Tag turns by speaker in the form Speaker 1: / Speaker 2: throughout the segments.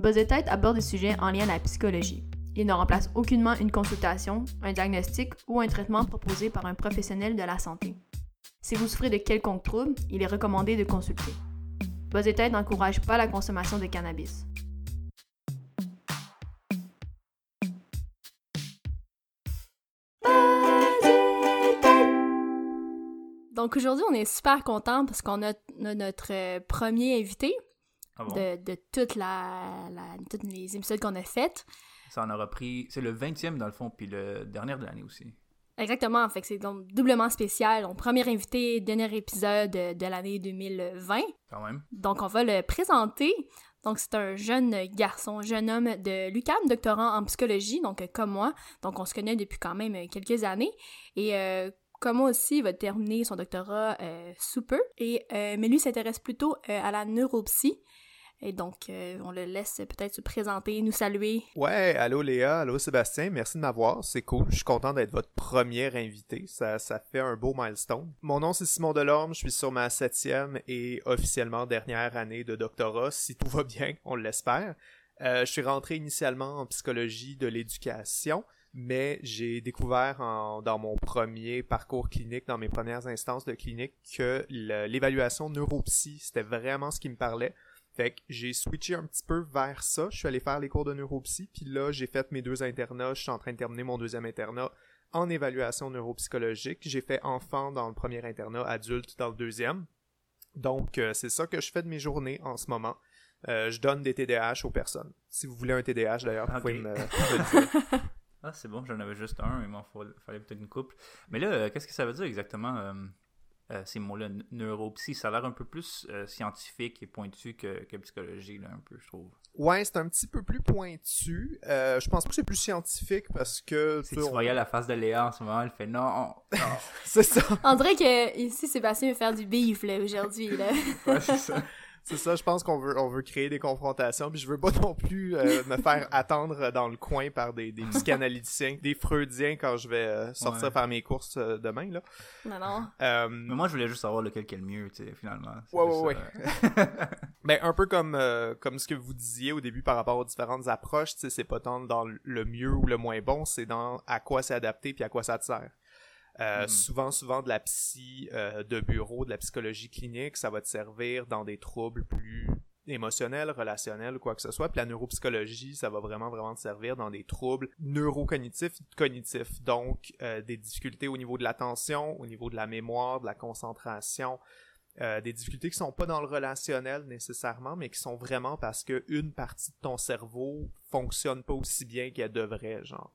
Speaker 1: Buzz aborde des sujets en lien à la psychologie. Il ne remplace aucunement une consultation, un diagnostic ou un traitement proposé par un professionnel de la santé. Si vous souffrez de quelconque trouble, il est recommandé de consulter. Buzz n'encourage pas la consommation de cannabis. Donc aujourd'hui, on est super content parce qu'on a, a notre euh, premier invité
Speaker 2: Ah bon?
Speaker 1: de, de toute la, la- tous les épisodes qu'on a faites.
Speaker 2: Ça en aura pris. C'est le 20e dans le fond, puis le dernier de l'année aussi.
Speaker 1: Exactement, fait que c'est donc doublement spécial. Donc premier invité, dernier épisode de, de l'année 2020.
Speaker 2: Quand même.
Speaker 1: Donc on va le présenter. Donc c'est un jeune garçon, jeune homme de l'UQAM, doctorant en psychologie, donc euh, comme moi. Donc on se connaît depuis quand même euh, quelques années. Et euh, comme moi aussi, il va terminer son doctorat euh, sous peu. Et, euh, mais lui s'intéresse plutôt euh, à la neuropsy. Et donc, euh, on le laisse peut-être se présenter, nous saluer.
Speaker 3: Ouais, allô Léa, allô Sébastien, merci de m'avoir, c'est cool, je suis content d'être votre premier invité, ça, ça fait un beau milestone. Mon nom c'est Simon Delorme, je suis sur ma septième et officiellement dernière année de doctorat, si tout va bien, on l'espère. Euh, je suis rentré initialement en psychologie de l'éducation, mais j'ai découvert dans mon premier parcours clinique, dans mes premières instances de clinique, que l'évaluation neuropsy, c'était vraiment ce qui me parlait. Fait que j'ai switché un petit peu vers ça. Je suis allé faire les cours de neuropsy, puis là, j'ai fait mes deux internats. Je suis en train de terminer mon deuxième internat en évaluation neuropsychologique. J'ai fait enfant dans le premier internat, adulte dans le deuxième. Donc, euh, c'est ça que je fais de mes journées en ce moment. Euh, je donne des TDAH aux personnes. Si vous voulez un TDAH, d'ailleurs, vous pouvez me, dire.
Speaker 2: Ah, c'est bon, j'en avais juste un, il m'en fa- fallait peut-être une couple. Mais là, euh, qu'est-ce que ça veut dire exactement, euh, ces mots-là, neuropsy Ça a l'air un peu plus euh, scientifique et pointu que, que psychologie, là, un peu, je trouve.
Speaker 3: Ouais, c'est un petit peu plus pointu. Euh, je pense pas que c'est plus scientifique parce que...
Speaker 2: Si
Speaker 3: tu on-
Speaker 2: voyais la face de Léa en ce moment, elle fait non, non.
Speaker 3: C'est ça.
Speaker 1: On dirait que ici, Sébastien veut faire du beef là, aujourd'hui. Là.
Speaker 2: Ouais, c'est ça.
Speaker 3: C'est ça, je pense qu'on veut, on veut créer des confrontations, puis je veux pas non plus euh, me faire attendre dans le coin par des, des psychanalyticiens, des freudiens quand je vais euh, sortir
Speaker 2: Ouais.
Speaker 3: faire mes courses euh, demain, là.
Speaker 1: Non, non.
Speaker 3: Euh,
Speaker 2: Mais moi, je voulais juste savoir lequel qui est le mieux, tu sais, finalement.
Speaker 3: Ouais, ouais,
Speaker 2: euh,
Speaker 3: ben, un peu comme, euh, comme ce que vous disiez au début par rapport aux différentes approches, tu sais, c'est pas tant dans le mieux ou le moins bon, c'est dans à quoi c'est adapté puis à quoi ça te sert. Euh,
Speaker 2: Mhm.
Speaker 3: Souvent, souvent de la psy euh, de bureau, de la psychologie clinique, ça va te servir dans des troubles plus émotionnels, relationnels ou quoi que ce soit. Puis la neuropsychologie, ça va vraiment, vraiment te servir dans des troubles neurocognitifs, cognitifs. Donc, euh, des difficultés au niveau de l'attention, au niveau de la mémoire, de la concentration, euh, des difficultés qui sont pas dans le relationnel nécessairement, mais qui sont vraiment parce que une partie de ton cerveau fonctionne pas aussi bien qu'elle devrait, genre.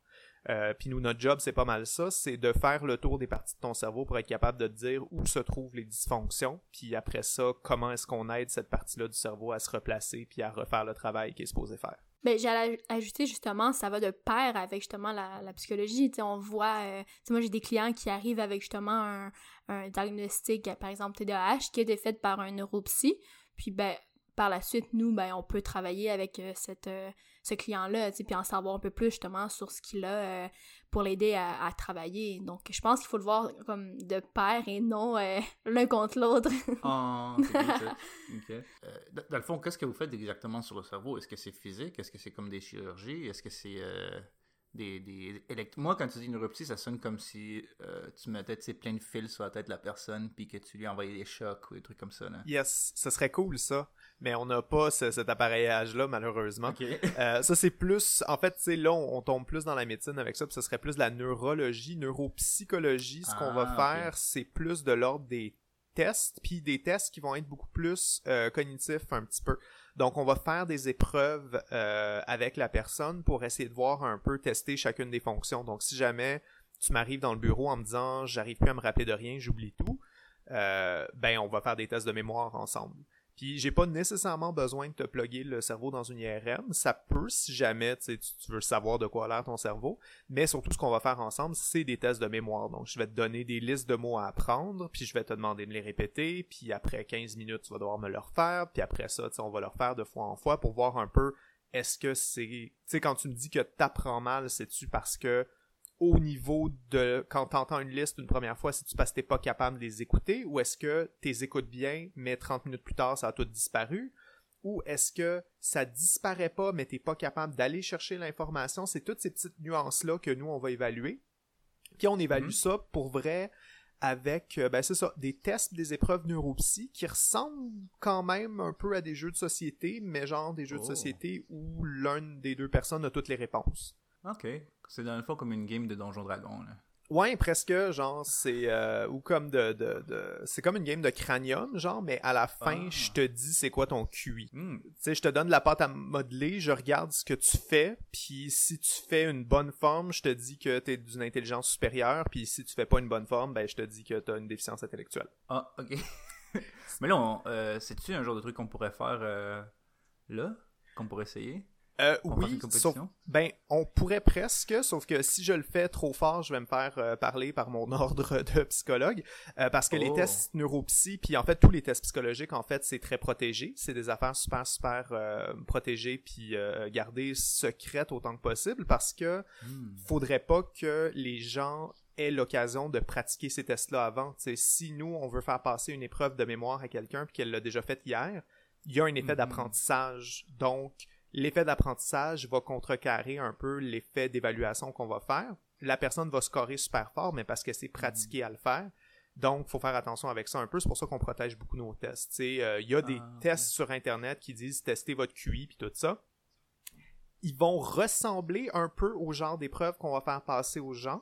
Speaker 3: Euh, Puis nous, notre job, c'est pas mal ça, c'est de faire le tour des parties de ton cerveau pour être capable de dire où se trouvent les dysfonctions, puis après ça, comment est-ce qu'on aide cette partie-là du cerveau à se replacer puis à refaire le travail qu'il est supposé faire.
Speaker 1: Ben, j'allais ajouter justement, ça va de pair avec justement la, psychologie. On voit, euh, moi j'ai des clients qui arrivent avec justement un, diagnostic, par exemple TDAH, qui été fait par un neuropsy. Puis ben, par la suite, nous, ben, on peut travailler avec euh, cette, ce client-là, puis en savoir un peu plus justement sur ce qu'il a euh, pour l'aider à, à travailler. Donc, je pense qu'il faut le voir comme de pair et non euh, l'un contre l'autre.
Speaker 2: Ah. Euh, dans- le fond, qu'est-ce que vous faites exactement sur le cerveau? Est-ce que c'est physique? Est-ce que c'est comme des chirurgies? Est-ce que c'est des, des élect- Moi, quand tu dis neuropsie, ça sonne comme si euh, tu mettais plein de fils sur la tête de la personne puis que tu lui envoyais des chocs ou des trucs comme ça. Là.
Speaker 3: Yes, ce serait cool ça, mais on n'a pas ce- cet appareillage-là malheureusement. Euh, ça c'est plus, en fait, sais, là on, on tombe plus dans la médecine avec ça, puis ce serait plus de la neurologie, neuropsychologie. Ce qu'on va
Speaker 2: Ah,
Speaker 3: faire, c'est plus de l'ordre des tests, puis des tests qui vont être beaucoup plus euh, cognitifs un petit peu. Donc on va faire des épreuves euh, avec la personne pour essayer de voir un peu tester chacune des fonctions. Donc si jamais tu m'arrives dans le bureau en me disant j'arrive plus à me rappeler de rien, j'oublie tout, euh, ben on va faire des tests de mémoire ensemble. Puis j'ai pas nécessairement besoin de te plugger le cerveau dans une IRM. Ça peut si jamais tu, veux savoir de quoi a l'air ton cerveau. Mais surtout ce qu'on va faire ensemble, c'est des tests de mémoire. Donc je vais te donner des listes de mots à apprendre, puis je vais te demander de les répéter, puis après 15 minutes, tu vas devoir me le refaire, puis après ça, on va le refaire de fois en fois pour voir un peu est-ce que c'est... Tu sais, quand tu me dis que t'apprends mal, c'est-tu parce que au niveau de quand t'entends une liste une première fois, c'est-tu parce que t'es pas capable de les écouter ou est-ce que t'es écoutes bien, mais 30 minutes plus tard, ça a tout disparu? ou est-ce que ça disparaît pas, mais t'es pas capable d'aller chercher l'information? C'est toutes ces petites nuances-là que nous, on va évaluer. Puis on évalue
Speaker 2: Mhm.
Speaker 3: ça pour vrai avec, euh, ben c'est ça, des tests, des épreuves neuropsy qui ressemblent quand même un peu à des jeux de société, mais genre des jeux de
Speaker 2: Oh.
Speaker 3: société où l'un des deux personnes a toutes les réponses.
Speaker 2: Ok. C'est dans le fond comme une game de Donjon Dragon. Là.
Speaker 3: Ouais, presque, genre, c'est, euh, ou comme de, de, de- c'est comme une game de cranium, genre, mais à la fin,
Speaker 2: Ah.
Speaker 3: je te dis c'est quoi ton QI.
Speaker 2: Hmm.
Speaker 3: Tu sais, je te donne la pâte à modeler, je regarde ce que tu fais, puis si tu fais une bonne forme, je te dis que t'es d'une intelligence supérieure, puis si tu fais pas une bonne forme, ben je te dis que t'as une déficience intellectuelle.
Speaker 2: Ah, ok. Mais là, euh, c'est-tu un genre de truc qu'on pourrait faire euh, là? Qu'on pourrait essayer?
Speaker 3: Euh, oui, sauf, ben, on pourrait presque, sauf que si je le fais trop fort, je vais me faire euh, parler par mon ordre de psychologue, euh, parce que les
Speaker 2: Oh.
Speaker 3: tests neuropsy, puis en fait tous les tests psychologiques, en fait, c'est très protégé, c'est des affaires super super euh, protégées puis euh, gardées secrètes autant que possible, parce que
Speaker 2: Hmm.
Speaker 3: faudrait pas que les gens aient l'occasion de pratiquer ces tests-là avant. T'sais, si nous, on veut faire passer une épreuve de mémoire à quelqu'un puis qu'elle l'a déjà faite hier, il y a un effet
Speaker 2: Mhm.
Speaker 3: d'apprentissage. Donc, l'effet d'apprentissage va contrecarrer un peu l'effet d'évaluation qu'on va faire. La personne va scorer super fort, mais parce que c'est pratiqué à le faire. Donc, faut faire attention avec ça un peu. C'est pour ça qu'on protège beaucoup nos tests. Euh, Il y a des
Speaker 2: Ah,
Speaker 3: tests sur Internet qui disent tester votre QI puis tout ça ils vont ressembler un peu au genre d'épreuves qu'on va faire passer aux gens,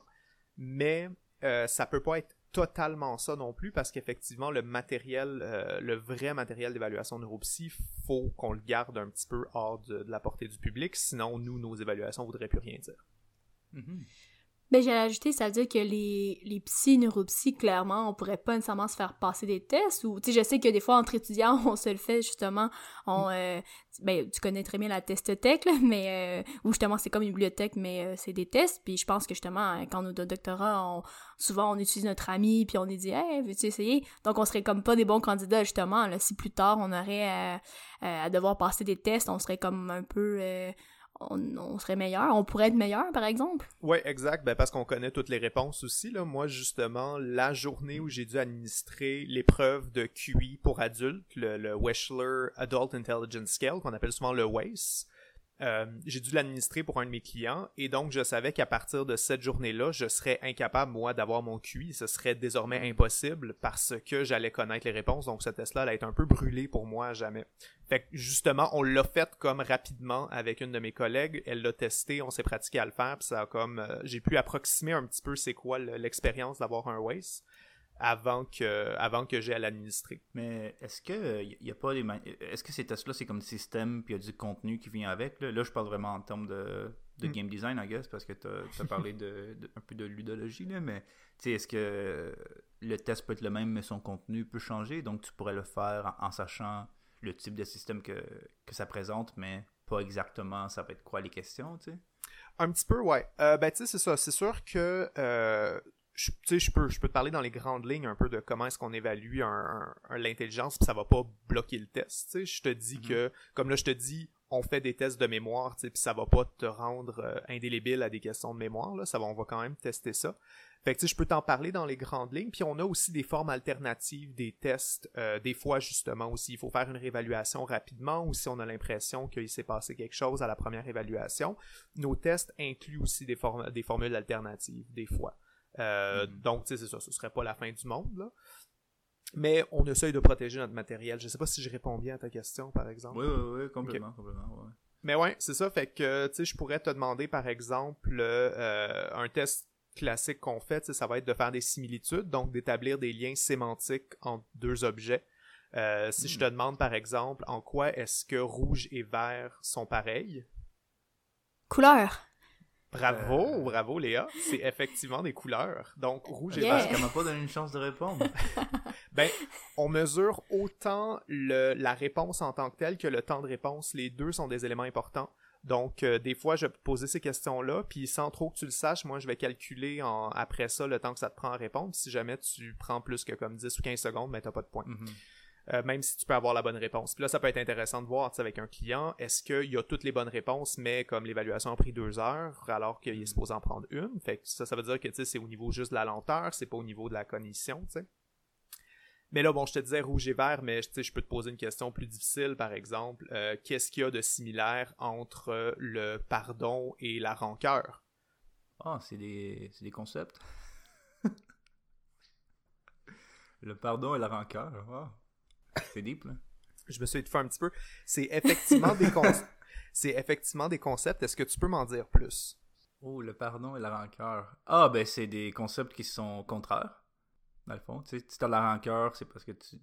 Speaker 3: mais euh, ça peut pas être totalement ça non plus parce qu'effectivement le matériel, euh, le vrai matériel d'évaluation neuropsy, faut qu'on le garde un petit peu hors de, la portée du public, sinon nous nos évaluations voudraient plus rien dire.
Speaker 2: Mhm.
Speaker 1: Ben, j'allais ajouter, ça veut dire que les, les psy, neuropsy, clairement, on pourrait pas nécessairement se faire passer des tests ou, tu sais, je sais que des fois, entre étudiants, on se le fait, justement, on, euh, ben, tu connais très bien la testothèque, là, mais, euh, où justement, c'est comme une bibliothèque, mais euh, c'est des tests, puis je pense que justement, euh, quand on est au doctorat, on, souvent, on utilise notre ami, puis on lui dit, hey, veux-tu essayer? Donc, on serait comme pas des bons candidats, justement, là, si plus tard, on aurait à, à devoir passer des tests, on serait comme un peu, euh, on, serait meilleur, on pourrait être meilleur, par exemple.
Speaker 3: Ouais, exact. Ben, parce qu'on connaît toutes les réponses aussi. Là. Moi, justement, la journée où j'ai dû administrer l'épreuve de QI pour adultes, le, le Adult Intelligence Scale, qu'on appelle souvent le WACE, euh, j'ai dû l'administrer pour un de mes clients et donc je savais qu'à partir de cette journée-là, je serais incapable, moi, d'avoir mon QI. Ce serait désormais impossible parce que j'allais connaître les réponses. Donc, ce test-là allait être un peu brûlé pour moi à jamais. Fait que justement, on l'a fait comme rapidement avec une de mes collègues. Elle l'a testé, on s'est pratiqué à le faire, puis ça a comme euh, j'ai pu approximer un petit peu c'est quoi le- l'expérience d'avoir un WACE avant que avant que j'ai à l'administrer.
Speaker 2: Mais est-ce que il y a pas des est-ce que ces tests-là c'est comme des systèmes puis il y a du contenu qui vient avec là, Là, je parle vraiment en termes de, de
Speaker 3: Mm.
Speaker 2: game design I guess parce que tu as parlé de, de- un peu de ludologie là mais tu sais est-ce que le test peut être le même mais son contenu peut changer? Donc tu pourrais le faire en, en sachant le type de système que, que ça présente mais pas exactement ça va être quoi les questions tu sais?
Speaker 3: Un petit peu, ouais. Euh, ben, tu sais, c'est ça. C'est sûr que, euh, je- tu sais, je peux, je peux te parler dans les grandes lignes un peu de comment est-ce qu'on évalue un, un- un- l'intelligence, puis ça va pas bloquer le test. Tu sais, je te dis
Speaker 2: Mhm.
Speaker 3: que, comme là, je te dis, on fait des tests de mémoire, tu sais, puis ça va pas te rendre euh, indélébile à des questions de mémoire, là. Ça va, on va quand même tester ça. Fait que, tu sais, je peux t'en parler dans les grandes lignes. Puis on a aussi des formes alternatives des tests. Euh, des fois, justement, aussi, il faut faire une réévaluation rapidement ou si on a l'impression qu'il s'est passé quelque chose à la première évaluation. Nos tests incluent aussi des, formes, des formules alternatives, des fois. Euh,
Speaker 2: Mhm.
Speaker 3: Donc, tu sais, c'est ça. Ce serait pas la fin du monde, là. Mais on essaye de protéger notre matériel. Je sais pas si je réponds bien à ta question, par exemple.
Speaker 2: oui oui oui complètement complètement ouais.
Speaker 3: Mais ouais, c'est ça. Fait que, tu sais, je pourrais te demander, par exemple, euh, un test classique qu'on fait, tu sais, ça va être de faire des similitudes, donc d'établir des liens sémantiques entre deux objets. Euh, si je te demande, par exemple, en quoi est-ce que rouge et vert sont pareils?
Speaker 1: Couleur.
Speaker 3: Bravo,
Speaker 2: Euh.
Speaker 3: bravo Léa, c'est effectivement des couleurs. Donc rouge et
Speaker 1: Yeah.
Speaker 3: vert.
Speaker 2: Parce m'a pas donné une chance de répondre.
Speaker 3: Ben, on mesure autant le, la réponse en tant que telle que le temps de réponse. Les deux sont des éléments importants. Donc, euh, des fois, je vais poser ces questions-là, puis sans trop que tu le saches, moi, je vais calculer en, après ça le temps que ça te prend à répondre. Si jamais tu prends plus que comme 10 ou 15 secondes, ben, t'as pas de point.
Speaker 2: Mhm.
Speaker 3: Euh, même si tu peux avoir la bonne réponse. Puis là, ça peut être intéressant de voir, avec un client, est-ce qu'il y a toutes les bonnes réponses, mais comme l'évaluation a pris deux heures, alors qu'il est supposé en prendre une? Fait que ça, ça veut dire que, c'est au niveau juste de la lenteur, c'est pas au niveau de la cognition, tu sais. Mais là, bon, je te disais rouge et vert, mais je peux te poser une question plus difficile, par exemple. Euh, qu'est-ce qu'il y a de similaire entre le pardon et la rancœur?
Speaker 2: Ah, c'est des, des concepts. le pardon et la rancœur. C'est deep, là.
Speaker 3: Je me suis étouffé un petit peu. C'est effectivement des concepts. C'est effectivement des concepts. Est-ce que tu peux m'en dire plus?
Speaker 2: Oh, le pardon et la rancœur. Ah, ben, c'est des concepts qui sont contraires, dans le fond. Tu sais, si t'as de la rancœur, c'est parce que tu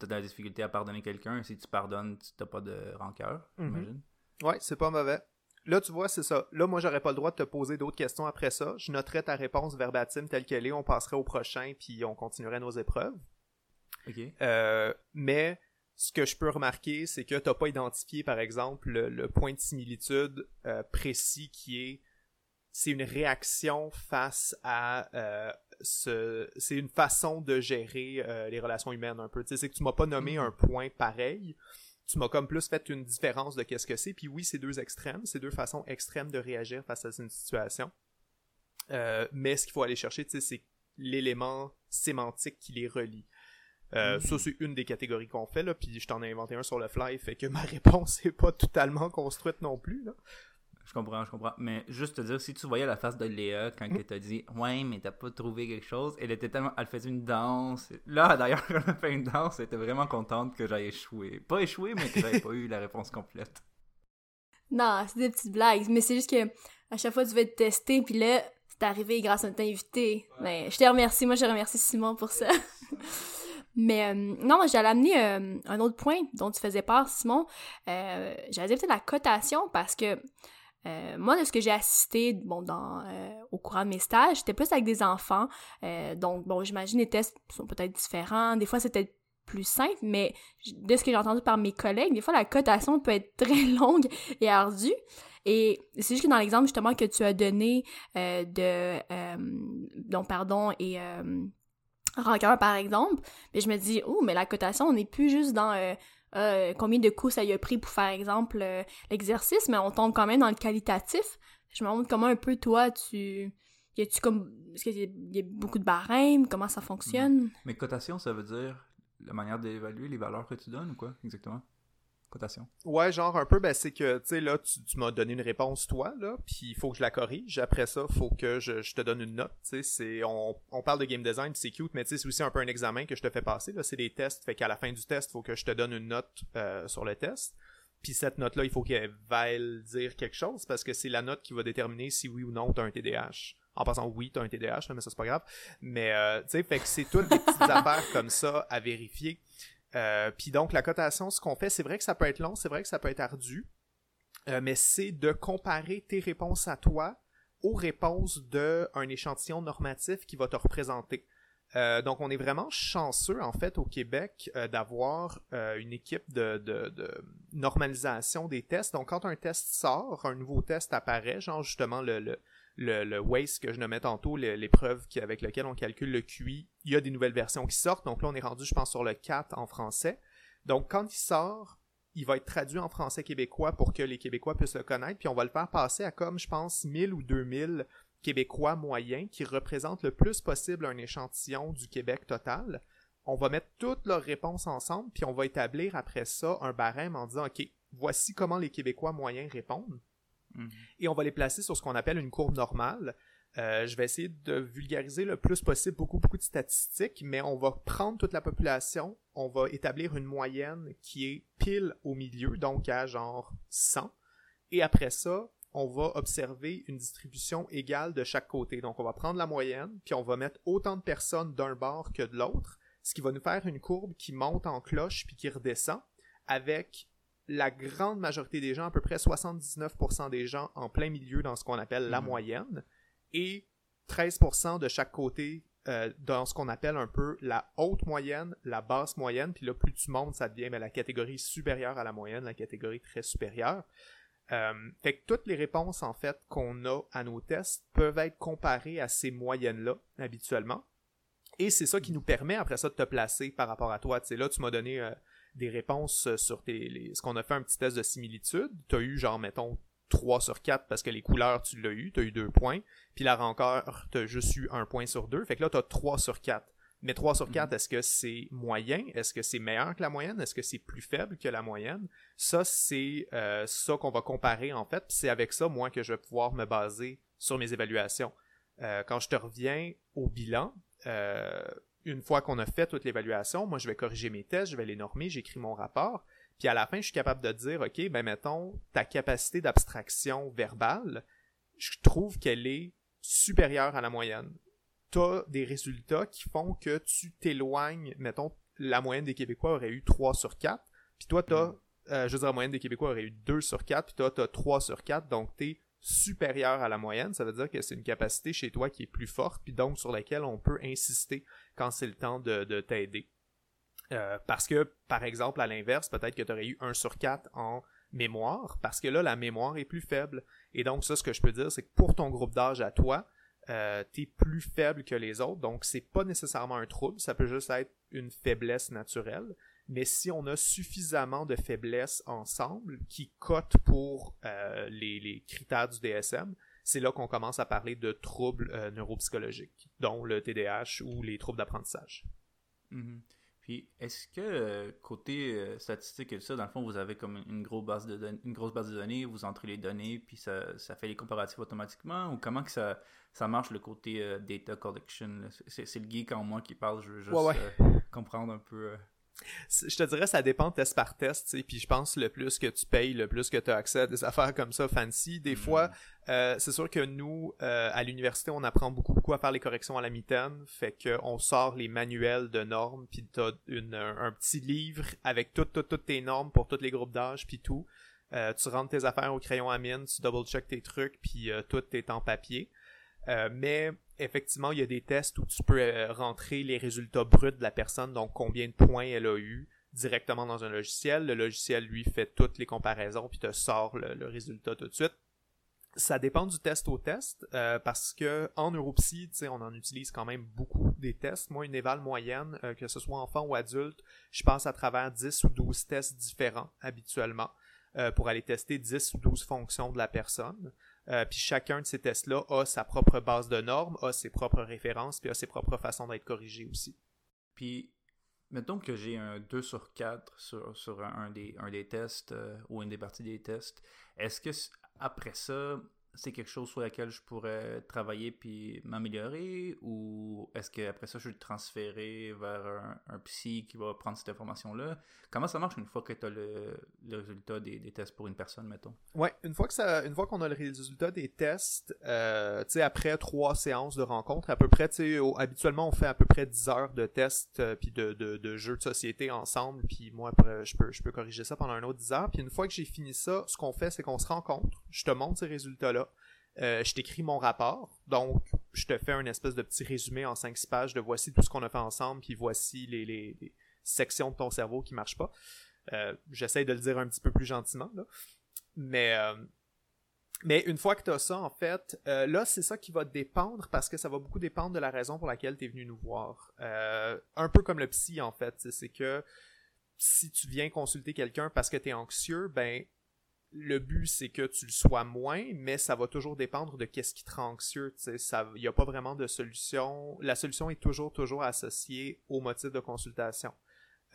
Speaker 2: as de la difficulté à pardonner quelqu'un. Si tu pardonnes, tu n'as pas de rancœur, mhm. j'imagine.
Speaker 3: Ouais, c'est pas mauvais. Là, tu vois, c'est ça. Là, moi, j'aurais pas le droit de te poser d'autres questions après ça. Je noterais ta réponse verbatim telle qu'elle est. On passerait au prochain, puis on continuerait nos épreuves. Euh, mais ce que je peux remarquer, c'est que tu n'as pas identifié, par exemple, le, point de similitude euh, précis qui est c'est une réaction face à euh, ce c'est une façon de gérer euh, les relations humaines un peu. Tu sais c'est que tu m'as pas nommé mm-hmm. un point pareil. Tu m'as comme plus fait une différence de qu'est-ce que c'est. Puis oui c'est deux extrêmes. C'est deux façons extrêmes de réagir face à une situation. Euh, mais ce qu'il faut aller chercher tu sais c'est l'élément sémantique qui les relie mm-hmm. Ça, c'est une des catégories qu'on fait, là, puis je t'en ai inventé un sur le fly, fait que ma réponse est pas totalement construite non plus, là.
Speaker 2: Je comprends, je comprends. Mais juste te dire, si tu voyais la face de Léa quand elle t'a dit Ouais, mais t'as pas trouvé quelque chose, elle était tellement. Elle faisait une danse. Là, d'ailleurs, quand elle a fait une danse, elle était vraiment contente que j'aille échoué. Pas échoué, mais que j'avais pas eu la réponse complète.
Speaker 1: Non, c'est des petites blagues. Mais c'est juste que à chaque fois, tu vas être testé, puis là, c'est arrivé grâce à notre invité. Mais je te remercie. Moi, je remercie Simon pour ça. Mais euh, non, j'allais amener euh, un autre point dont tu faisais part, Simon. Euh, j'allais dire la cotation parce que euh, moi, de ce que j'ai assisté bon, dans, au courant de mes stages, c'était plus avec des enfants. Donc, bon, j'imagine les tests sont peut-être différents. Des fois, c'était plus simple, mais de ce que j'ai entendu par mes collègues, des fois, la cotation peut être très longue et ardue. Et c'est juste que dans l'exemple, justement, que tu as donné de... donc, pardon, et... rancœur, par exemple, mais je me dis, oh, mais la cotation, on n'est plus juste dans euh, combien de coups ça y a pris pour faire exemple euh, l'exercice, mais on tombe quand même dans le qualitatif. Je me demande comment un peu toi tu y a-tu comme est-ce qu'il y, a beaucoup de barèmes, comment ça fonctionne?
Speaker 2: Mais cotation, ça veut dire la manière d'évaluer les valeurs que tu donnes ou quoi exactement?
Speaker 3: Ouais, genre un peu, ben c'est que, tu sais, là, tu, m'as donné une réponse, toi, là, puis il faut que je la corrige. Après ça, faut que je, te donne une note, tu sais. On, parle de game design, c'est cute, mais tu sais, c'est aussi un peu un examen que je te fais passer, là. C'est des tests, fait qu'à la fin du test, faut que je te donne une note euh, sur le test. Puis cette note-là, il faut qu'elle vaille dire quelque chose, parce que c'est la note qui va déterminer si oui ou non tu as un TDAH. En passant, oui, tu as un TDAH, mais ça, c'est pas grave. Mais, euh, tu sais, fait que c'est toutes des petites affaires comme ça à vérifier. Euh, puis donc, la cotation, ce qu'on fait, c'est vrai que ça peut être long, c'est vrai que ça peut être ardu, euh, mais c'est de comparer tes réponses à toi aux réponses d'un échantillon normatif qui va te représenter. Euh, donc, on est vraiment chanceux, en fait, au Québec, d'avoir une équipe de, de, normalisation des tests. Donc, quand un test sort, un nouveau test apparaît, genre justement le, le, le waste que je nommais tantôt, l'épreuve avec laquelle on calcule le QI, il y a des nouvelles versions qui sortent. Donc là, on est rendu, je pense, sur le 4 en français. Donc quand il sort, il va être traduit en français québécois pour que les Québécois puissent le connaître. Puis on va le faire passer à comme, je pense, 1000 ou 2000 Québécois moyens qui représentent le plus possible un échantillon du Québec total. On va mettre toutes leurs réponses ensemble, puis on va établir après ça un barème en disant, OK, voici comment les Québécois moyens répondent. Et on va les placer sur ce qu'on appelle une courbe normale. Euh, je vais essayer de vulgariser le plus possible beaucoup, beaucoup de statistiques, mais on va prendre toute la population, on va établir une moyenne qui est pile au milieu, donc à genre 100. Et après ça, on va observer une distribution égale de chaque côté. Donc on va prendre la moyenne, puis on va mettre autant de personnes d'un bord que de l'autre, ce qui va nous faire une courbe qui monte en cloche puis qui redescend avec la grande majorité des gens, à peu près 79% des gens en plein milieu dans ce qu'on appelle la mhm. moyenne, et 13% de chaque côté euh, dans ce qu'on appelle un peu la haute moyenne, la basse moyenne, puis là, plus tu montes, ça devient la catégorie supérieure à la moyenne, la catégorie très supérieure. Euh, fait que toutes les réponses, en fait, qu'on a à nos tests peuvent être comparées à ces moyennes-là, habituellement. Et c'est ça qui nous permet, après ça, de te placer par rapport à toi. Tu sais, là, tu m'as donné euh, des réponses euh, sur tes, ce qu'on a fait un petit test de similitude. Tu as eu genre, mettons, 3 sur 4 parce que les couleurs, tu l'as eu, tu as eu 2 points. Puis la rancœur, tu as juste eu 1 point sur 2. Fait que là, tu as 3 sur 4. Mais 3 sur 4, est-ce que c'est moyen? Est-ce que c'est meilleur que la moyenne? Est-ce que c'est plus faible que la moyenne? Ça, c'est euh, ça qu'on va comparer en fait. C'est avec ça, moi, que je vais pouvoir me baser sur mes évaluations. Euh, quand je te reviens au bilan, euh, une fois qu'on a fait toute l'évaluation, moi, je vais corriger mes tests, je vais les normer, j'écris mon rapport. Puis à la fin, je suis capable de dire, OK, ben mettons, ta capacité d'abstraction verbale, je trouve qu'elle est supérieure à la moyenne t'as des résultats qui font que tu t'éloignes, mettons, la moyenne des Québécois aurait eu 3 sur 4, puis toi, t'as, mm. euh, je veux dire, la moyenne des Québécois aurait eu 2 sur 4, puis toi, t'as 3 sur 4, donc t'es supérieur à la moyenne, ça veut dire que c'est une capacité chez toi qui est plus forte, puis donc sur laquelle on peut insister quand c'est le temps de, de t'aider. Euh, parce que, par exemple, à l'inverse, peut-être que tu aurais eu 1 sur 4 en mémoire, parce que là, la mémoire est plus faible. Et donc, ça, ce que je peux dire, c'est que pour ton groupe d'âge à toi, euh, t'es plus faible que les autres, donc c'est pas nécessairement un trouble, ça peut juste être une faiblesse naturelle. Mais si on a suffisamment de faiblesses ensemble qui cotent pour euh, les, critères du DSM, c'est là qu'on commence à parler de troubles euh, neuropsychologiques, dont le TDAH ou les troubles d'apprentissage.
Speaker 2: Mm-hmm est-ce que euh, côté statistique et ça, dans le fond, vous avez comme une grosse base de une grosse base de données, vous entrez les données, puis ça, fait les comparatifs automatiquement, ou comment que ça, ça marche le côté data collection? C'est, le geek en moi qui parle, je veux juste comprendre un peu
Speaker 3: je te dirais ça dépend test par test, puis je pense le plus que tu payes, le plus que tu as accès à des affaires comme ça fancy. Des mm. fois, euh, c'est sûr que nous, euh, à l'université, on apprend beaucoup, beaucoup à faire les corrections à la mitaine, fait qu'on sort les manuels de normes, puis t'as une, un, petit livre avec toutes, toutes, toutes tes normes pour tous les groupes d'âge, puis tout. Euh, tu rentres tes affaires au crayon à mine, tu double-check tes trucs, puis tout est en papier. mais effectivement, il y a des tests où tu peux euh, rentrer les résultats bruts de la personne, donc combien de points elle a eu directement dans un logiciel. Le logiciel, lui, fait toutes les comparaisons puis te sort le, résultat tout de suite. Ça dépend du test au test, euh, parce que en neuropsy, on en utilise quand même beaucoup des tests. Moi, une éval moyenne, euh, que ce soit enfant ou adulte, je passe à travers 10 ou 12 tests différents habituellement pour aller tester 10 ou 12 fonctions de la personne. Euh, puis chacun de ces tests-là a sa propre base de normes, a ses propres références, puis a ses propres façons d'être corrigé aussi.
Speaker 2: Puis, mettons que j'ai un 2 sur 4 sur, un, des, un des tests euh, ou une des parties des tests. Est-ce que après ça, c'est quelque chose sur lequel je pourrais travailler puis m'améliorer? Ou est-ce qu'après ça je vais transférer vers un, psy qui va prendre cette information-là? Comment ça marche une fois que tu as le, résultat des, tests pour une personne, mettons?
Speaker 3: Ouais, une fois que ça une fois qu'on a le résultat des tests, euh, tu sais, après trois séances de rencontres, à peu près, tu sais, habituellement on fait à peu près 10 heures de tests euh, puis de, de, jeux de société ensemble, puis moi après je peux, je peux corriger ça pendant un autre 10 heures, puis une fois que j'ai fini ça, ce qu'on fait c'est qu'on se rencontre, je te montre ces résultats-là, euh, je t'écris mon rapport. Donc, je te fais un espèce de petit résumé en 5-6 pages de voici tout ce qu'on a fait ensemble, puis voici les, sections de ton cerveau qui marchent pas. Euh, J'essaie de le dire un petit peu plus gentiment, là. Mais, euh, mais une fois que tu as ça, en fait, là, c'est ça qui va dépendre parce que ça va beaucoup dépendre de la raison pour laquelle tu es venu nous voir. un peu comme le psy, en fait. C'est que si tu viens consulter quelqu'un parce que tu es anxieux, ben le but c'est que tu le sois moins, mais ça va toujours dépendre de qu'est-ce qui te rend anxieux. Il n'y a pas vraiment de solution. La solution est toujours, toujours associée au motif de consultation.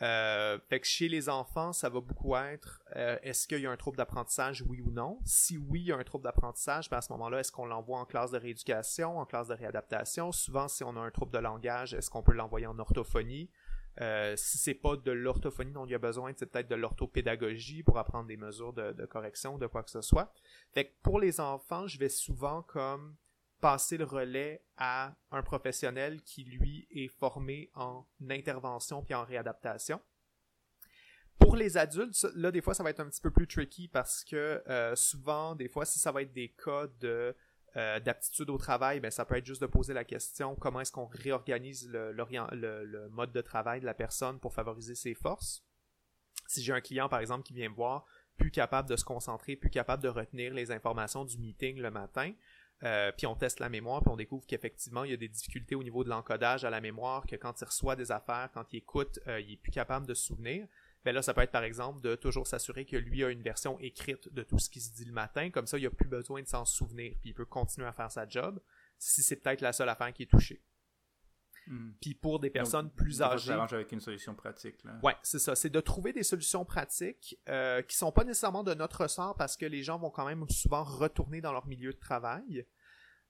Speaker 3: Euh, chez les enfants, ça va beaucoup être euh, est-ce qu'il y a un trouble d'apprentissage, oui ou non? Si oui, il y a un trouble d'apprentissage, ben à ce moment-là, est-ce qu'on l'envoie en classe de rééducation, en classe de réadaptation? Souvent, si on a un trouble de langage, est-ce qu'on peut l'envoyer en orthophonie? Euh, si c'est pas de l'orthophonie dont il y a besoin, c'est peut-être de l'orthopédagogie pour apprendre des mesures de, de, correction, de quoi que ce soit. Fait que pour les enfants, je vais souvent comme passer le relais à un professionnel qui lui est formé en intervention puis en réadaptation. Pour les adultes, là des fois ça va être un petit peu plus tricky parce que euh, souvent, des fois, si ça va être des cas de euh, d'aptitude au travail, ben, ça peut être juste de poser la question comment est-ce qu'on réorganise le, mode de travail de la personne pour favoriser ses forces? Si j'ai un client, par exemple, qui vient me voir, plus capable de se concentrer, plus capable de retenir les informations du meeting le matin, euh, puis on teste la mémoire, puis on découvre qu'effectivement, il y a des difficultés au niveau de l'encodage à la mémoire, que quand il reçoit des affaires, quand il écoute, euh, il est plus capable de se souvenir ben là, ça peut être par exemple de toujours s'assurer que lui a une version écrite de tout ce qui se dit le matin, comme ça, il n'a plus besoin de s'en souvenir, puis il peut continuer à faire sa job, si c'est peut-être la seule affaire qui est touchée. Hmm. Puis pour des personnes plus âgées.
Speaker 2: Ça avec une solution pratique. Là.
Speaker 3: Ouais, c'est ça. C'est de trouver des solutions pratiques euh, qui sont pas nécessairement de notre ressort parce que les gens vont quand même souvent retourner dans leur milieu de travail.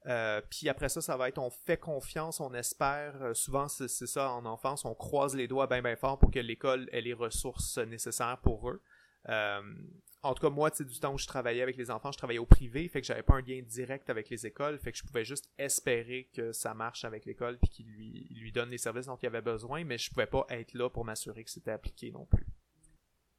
Speaker 3: Euh, puis après ça, ça va être on fait confiance, on espère. Euh, souvent, c'est ça en enfance, on croise les doigts bien bien fort pour que l'école ait les ressources nécessaires pour eux. Euh, en tout cas, moi, du temps où je travaillais avec les enfants, je travaillais au privé, fait que j'avais pas un lien direct avec les écoles, fait que je pouvais juste espérer que ça marche avec l'école puis qu'il lui, lui donne les services dont il avait besoin, mais je pouvais pas être là pour m'assurer que c'était appliqué non plus.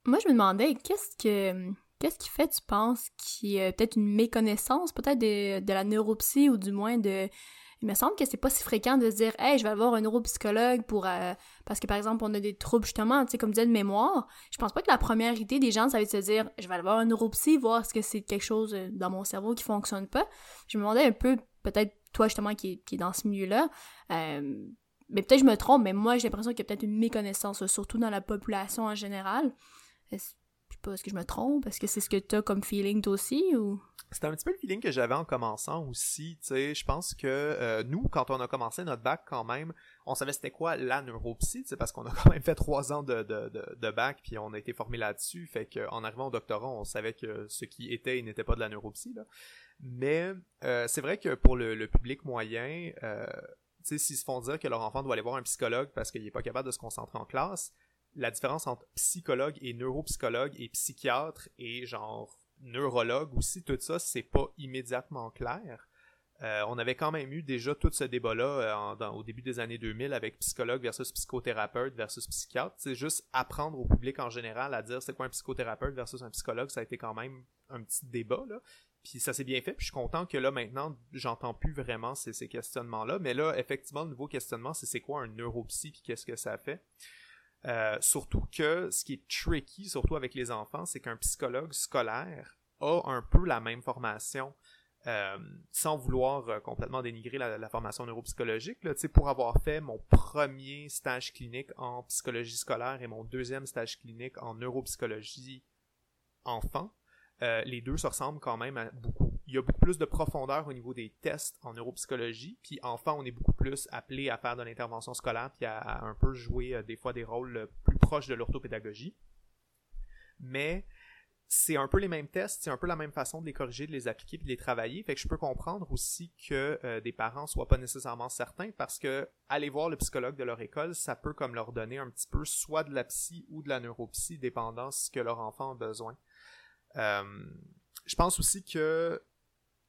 Speaker 1: Moi, je me demandais, qu'est-ce que qu'est-ce qui fait, tu penses, qu'il y a peut-être une méconnaissance, peut-être de, la neuropsie ou du moins de il me semble que c'est pas si fréquent de se dire hey je vais avoir un neuropsychologue pour euh, parce que par exemple on a des troubles justement tu sais comme tu disais de mémoire. Je pense pas que la première idée des gens ça va être de se dire je vais aller voir un neuropsy voir est-ce que c'est quelque chose euh, dans mon cerveau qui fonctionne pas. Je me demandais un peu peut-être toi justement qui, qui est dans ce milieu là euh, mais peut-être je me trompe mais moi j'ai l'impression qu'il y a peut-être une méconnaissance surtout dans la population en général est-ce que je me trompe? Est-ce que c'est ce que tu as comme feeling toi aussi ou?
Speaker 3: C'était un petit peu le feeling que j'avais en commençant aussi, je pense que euh, nous, quand on a commencé notre bac quand même, on savait c'était quoi la sais, parce qu'on a quand même fait trois ans de, de, de, bac, puis on a été formé là-dessus, fait qu'en arrivant au doctorat, on savait que ce qui était et n'était pas de la neuropsie, là. Mais euh, c'est vrai que pour le, public moyen, euh, s'ils se font dire que leur enfant doit aller voir un psychologue parce qu'il n'est pas capable de se concentrer en classe, la différence entre psychologue et neuropsychologue et psychiatre est genre neurologue aussi, tout ça, c'est pas immédiatement clair. Euh, on avait quand même eu déjà tout ce débat-là euh, au début des années 2000 avec psychologue versus psychothérapeute versus psychiatre. C'est juste apprendre au public en général à dire c'est quoi un psychothérapeute versus un psychologue, ça a été quand même un petit débat. Là. Puis ça s'est bien fait, puis je suis content que là maintenant, j'entends plus vraiment ces, ces questionnements-là. Mais là, effectivement, le nouveau questionnement, c'est c'est quoi un neuropsy, puis qu'est-ce que ça fait? Euh, surtout que ce qui est tricky, surtout avec les enfants, c'est qu'un psychologue scolaire a un peu la même formation, euh, sans vouloir euh, complètement dénigrer la, formation neuropsychologique. Pour avoir fait mon premier stage clinique en psychologie scolaire et mon deuxième stage clinique en neuropsychologie enfant, les deux se ressemblent quand même à beaucoup il y a beaucoup plus de profondeur au niveau des tests en neuropsychologie. Puis enfin, on est beaucoup plus appelé à faire de l'intervention scolaire puis à, un peu jouer euh, des fois des rôles euh, plus proches de l'orthopédagogie. Mais c'est un peu les mêmes tests, c'est un peu la même façon de les corriger, de les appliquer puis de les travailler. Fait que je peux comprendre aussi que euh, des parents soient pas nécessairement certains parce que aller voir le psychologue de leur école, ça peut comme leur donner un petit peu soit de la psy ou de la neuropsy, dépendant ce que leur enfant a besoin. je pense aussi que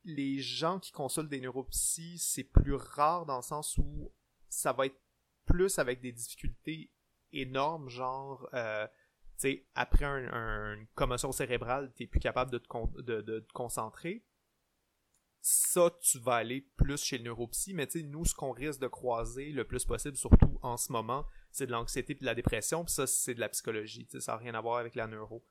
Speaker 3: les gens qui consultent des neuropsies, c'est plus rare dans le sens où ça va être plus avec des difficultés énormes, genre, euh, tu sais, après une commotion cérébrale, t'es plus capable de te, concentrer. Ça, tu vas aller plus chez le neuropsy, mais tu nous, ce qu'on risque de croiser le plus possible, surtout en ce moment, c'est de l'anxiété et de la dépression, puis ça, c'est de la psychologie, tu sais, ça n'a rien à voir avec la neuro.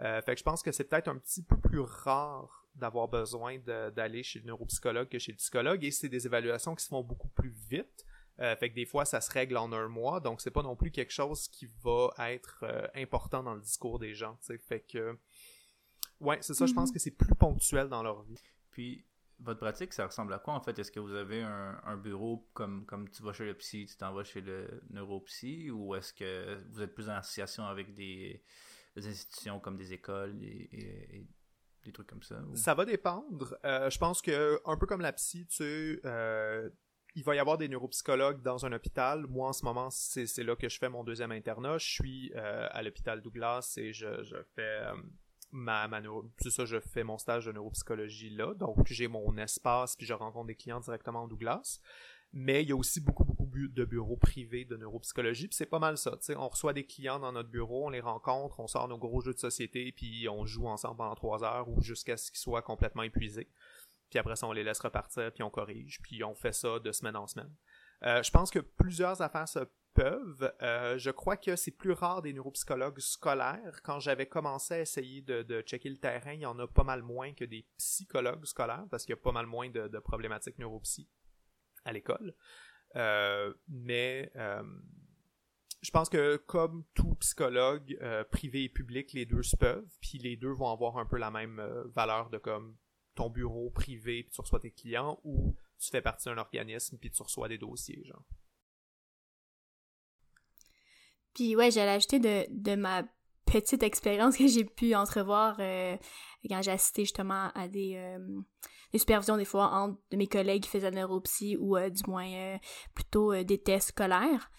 Speaker 3: Euh, fait que je pense que c'est peut-être un petit peu plus rare d'avoir besoin d'aller chez le neuropsychologue que chez le psychologue et c'est des évaluations qui se font beaucoup plus vite. Euh, fait que des fois, ça se règle en un mois, donc c'est pas non plus quelque chose qui va être euh, important dans le discours des gens. T'sais. Fait que, ouais, c'est ça, je pense mm-hmm. que c'est plus ponctuel dans leur vie.
Speaker 2: Puis, votre pratique, ça ressemble à quoi en fait? Est-ce que vous avez un, bureau comme, comme tu vas chez le psy, tu t'en vas chez le neuropsy, ou est-ce que vous êtes plus en association avec des, institutions comme des écoles et des trucs comme ça?
Speaker 3: Ça va dépendre. Euh, je pense que, un peu comme la psy, tu sais, euh, il va y avoir des neuropsychologues dans un hôpital. Moi, en ce moment, c'est là que je fais mon deuxième internat. Je suis euh, à l'hôpital Douglas et je, fais ma, ma ça, je fais mon stage de neuropsychologie là. Donc, j'ai mon espace puis je rencontre des clients directement en Douglas mais il y a aussi beaucoup, beaucoup de bureaux privés de neuropsychologie, puis c'est pas mal ça. sais, On reçoit des clients dans notre bureau, on les rencontre, on sort nos gros jeux de société, puis on joue ensemble pendant trois heures ou jusqu'à ce qu'ils soient complètement épuisés. Puis après ça, on les laisse repartir, puis on corrige, puis on fait ça de semaine en semaine. Euh, je pense que plusieurs affaires se peuvent. Euh, je crois que c'est plus rare des neuropsychologues scolaires. Quand j'avais commencé à essayer de, checker le terrain, il y en a pas mal moins que des psychologues scolaires, parce qu'il y a pas mal moins de, de problématiques neuropsy à l'école. Euh, mais euh, je pense que comme tout psychologue euh, privé et public, les deux se peuvent, puis les deux vont avoir un peu la même valeur de comme ton bureau privé, puis tu reçois tes clients, ou tu fais partie d'un organisme, puis tu reçois des dossiers, genre.
Speaker 1: Puis ouais, j'allais ajouter de, de ma petite expérience que j'ai pu entrevoir euh, quand j'ai assisté justement à des, euh, des supervisions des fois entre mes collègues qui faisaient de neuropsy ou euh, du moins plutôt des tests scolaires.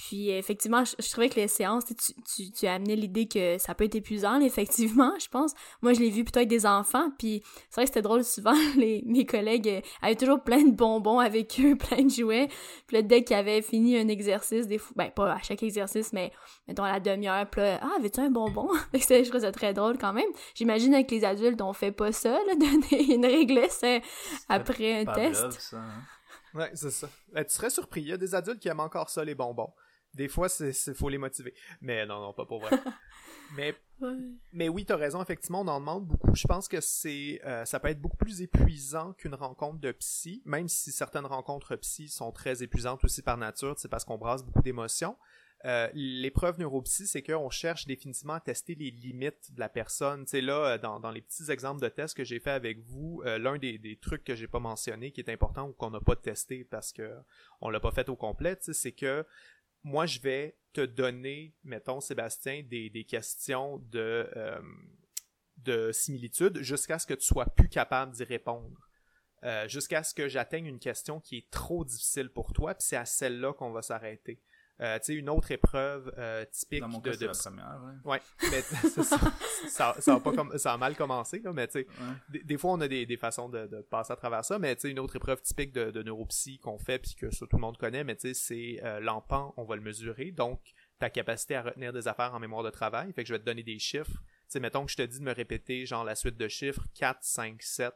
Speaker 1: Puis effectivement, je, trouvais que les séances, tu, tu, tu as amené l'idée que ça peut être épuisant, effectivement, je pense. Moi, je l'ai vu plutôt avec des enfants, puis c'est vrai que c'était drôle, souvent, les, mes collègues euh, avaient toujours plein de bonbons avec eux, plein de jouets. Puis là, dès qu'ils avaient fini un exercice, des fois, ben pas à chaque exercice, mais mettons à la demi-heure, puis là, ah, avais-tu un bonbon? je trouvais ça très drôle quand même. J'imagine avec les adultes, on fait pas ça, là, donner une réglisse euh, après un test.
Speaker 3: ça, hein? Ouais, c'est ça. Ben, tu serais surpris, il y a des adultes qui aiment encore ça, les bonbons. Des fois, il faut les motiver. Mais non, non, pas pour vrai. mais, mais oui, t'as raison, effectivement, on en demande beaucoup. Je pense que c'est euh, ça peut être beaucoup plus épuisant qu'une rencontre de psy, même si certaines rencontres psy sont très épuisantes aussi par nature, c'est parce qu'on brasse beaucoup d'émotions. Euh, l'épreuve neuropsy, c'est qu'on cherche définitivement à tester les limites de la personne. Tu sais, là, euh, dans, dans les petits exemples de tests que j'ai fait avec vous, l'un des, des, trucs que j'ai pas mentionné qui est important ou qu'on n'a pas testé parce que on l'a pas fait au complet, c'est que moi, je vais te donner, mettons, Sébastien, des, questions de, euh, de similitude jusqu'à ce que tu sois plus capable d'y répondre. Euh, jusqu'à ce que j'atteigne une question qui est trop difficile pour toi, puis c'est à celle-là qu'on va s'arrêter. Euh, tu sais, une autre épreuve euh, typique
Speaker 2: Dans mon
Speaker 3: de,
Speaker 2: cas, de... la première,
Speaker 3: ouais. ouais mais ça, ça, ça, a pas comme, ça a mal commencé, là, mais tu sais, des, fois on a des, des façons de, de, passer à travers ça, mais tu sais, une autre épreuve typique de, de neuropsy qu'on fait, puis que ça, tout le monde connaît, mais tu sais, c'est euh, l'empan, on va le mesurer, donc ta capacité à retenir des affaires en mémoire de travail, fait que je vais te donner des chiffres. Tu sais, mettons que je te dis de me répéter, genre, la suite de chiffres, 4, 5, 7,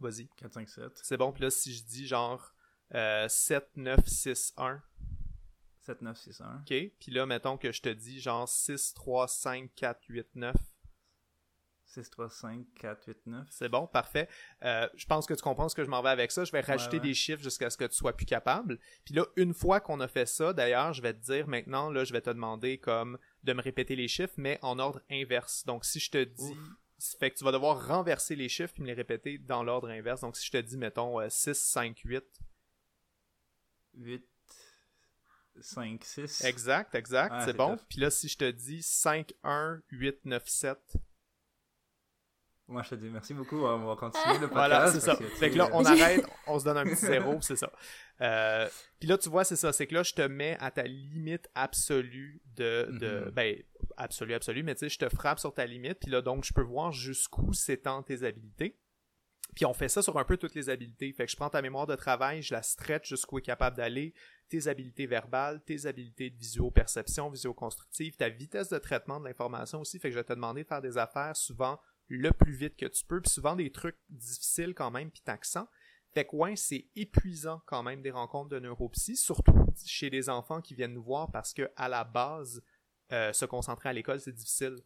Speaker 3: vas-y.
Speaker 2: 4, 5, 7.
Speaker 3: C'est bon, puis là, si je dis genre euh, 7, 9, 6, 1,
Speaker 2: 7, 9, 6, 1.
Speaker 3: OK. Puis là, mettons que je te dis genre 6, 3, 5, 4, 8, 9.
Speaker 2: 6, 3, 5, 4, 8, 9.
Speaker 3: C'est bon, parfait. Euh, je pense que tu comprends ce que je m'en vais avec ça. Je vais rajouter
Speaker 2: ouais, ouais.
Speaker 3: des chiffres jusqu'à ce que tu sois plus capable. Puis là, une fois qu'on a fait ça, d'ailleurs, je vais te dire maintenant, là, je vais te demander comme de me répéter les chiffres, mais en ordre inverse. Donc, si je te dis... Ouf. Fait que tu vas devoir renverser les chiffres puis me les répéter dans l'ordre inverse. Donc, si je te dis, mettons, 6, 5, 8.
Speaker 2: 8, 5, 6.
Speaker 3: Exact, exact,
Speaker 2: Ah,
Speaker 3: c'est bon.
Speaker 2: tough.
Speaker 3: Puis là, si je te dis 5, 1, 8, 9, 7.
Speaker 2: Moi, je te dis merci beaucoup. On va continuer le podcast.
Speaker 3: Voilà, c'est ça.
Speaker 2: que,
Speaker 3: Fait que là, on
Speaker 2: euh,
Speaker 3: arrête, on se donne un petit zéro, c'est ça. Euh, puis là, tu vois, c'est ça. C'est que là, je te mets à ta limite absolue de... de
Speaker 2: Mhm.
Speaker 3: Ben, absolue, absolue, mais tu sais, je te frappe sur ta limite. Puis là, donc, je peux voir jusqu'où s'étendent tes habilités. Puis on fait ça sur un peu toutes les habilités. Fait que je prends ta mémoire de travail, je la stretch jusqu'où est capable d'aller, tes habilités verbales, tes habilités de visio-perception, visio-constructive, ta vitesse de traitement de l'information aussi. Fait que je vais te demander de faire des affaires souvent le plus vite que tu peux, puis souvent des trucs difficiles quand même, puis taxants. Fait que ouais, c'est épuisant quand même des rencontres de neuropsy, surtout chez des enfants qui viennent nous voir parce que à la base, euh, se concentrer à l'école, c'est difficile.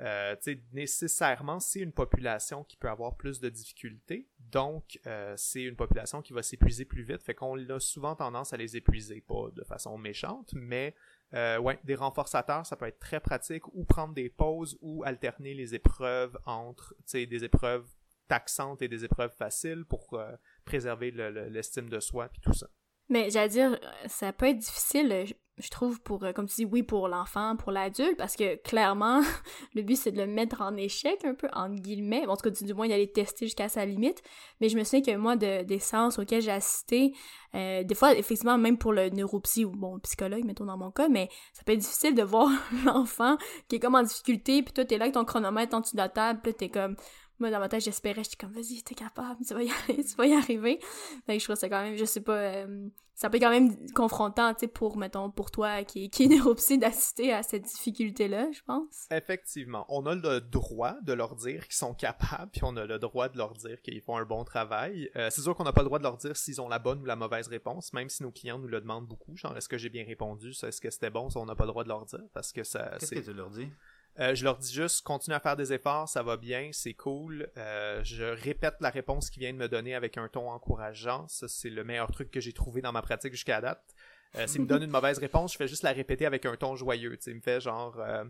Speaker 3: Euh, nécessairement, c'est une population qui peut avoir plus de difficultés, donc euh, c'est une population qui va s'épuiser plus vite, fait qu'on a souvent tendance à les épuiser, pas de façon méchante, mais euh, ouais, des renforçateurs, ça peut être très pratique, ou prendre des pauses, ou alterner les épreuves entre, des épreuves taxantes et des épreuves faciles pour préserver le- le- l'estime de soi, puis tout ça.
Speaker 1: Mais j'allais dire, ça peut être difficile, je, trouve, pour, euh, comme tu dis, oui, pour l'enfant, pour l'adulte, parce que clairement, le but c'est de le mettre en échec un peu, entre guillemets. En tout cas, du moins d'aller tester jusqu'à sa limite. Mais je me souviens que moi, de, des séances auxquelles j'ai assisté, euh, des fois, effectivement, même pour le neuropsy ou bon, psychologue, mettons dans mon cas, mais ça peut être difficile de voir l'enfant qui est comme en difficulté, puis toi, t'es là avec ton chronomètre en dessous de la table, puis t'es comme. Moi, dans ma tête, j'espérais, j'étais comme, vas-y, t'es capable, tu vas y aller, tu vas y arriver. Fait que je trouve ça quand même, je sais pas, euh, ça peut être quand même confrontant, tu sais, pour, mettons, pour toi qui, qui est neuropsy d'assister à cette difficulté-là, je pense.
Speaker 3: Effectivement, on a le droit de leur dire qu'ils sont capables, puis on a le droit de leur dire qu'ils font un bon travail. Euh, c'est sûr qu'on n'a pas le droit de leur dire s'ils ont la bonne ou la mauvaise réponse, même si nos clients nous le demandent beaucoup. Genre, est-ce que j'ai bien répondu, ça, est-ce que c'était bon, ça, on n'a pas le droit de leur dire, parce que ça,
Speaker 2: Qu'est-ce
Speaker 3: c'est...
Speaker 2: que tu leur dis?
Speaker 3: Euh, je leur dis juste, continue à faire des efforts, ça va bien, c'est cool. Euh, je répète la réponse qu'ils viennent de me donner avec un ton encourageant. Ça, c'est le meilleur truc que j'ai trouvé dans ma pratique jusqu'à date. Euh, S'il me donne une mauvaise réponse, je fais juste la répéter avec un ton joyeux. Il me fait genre, euh,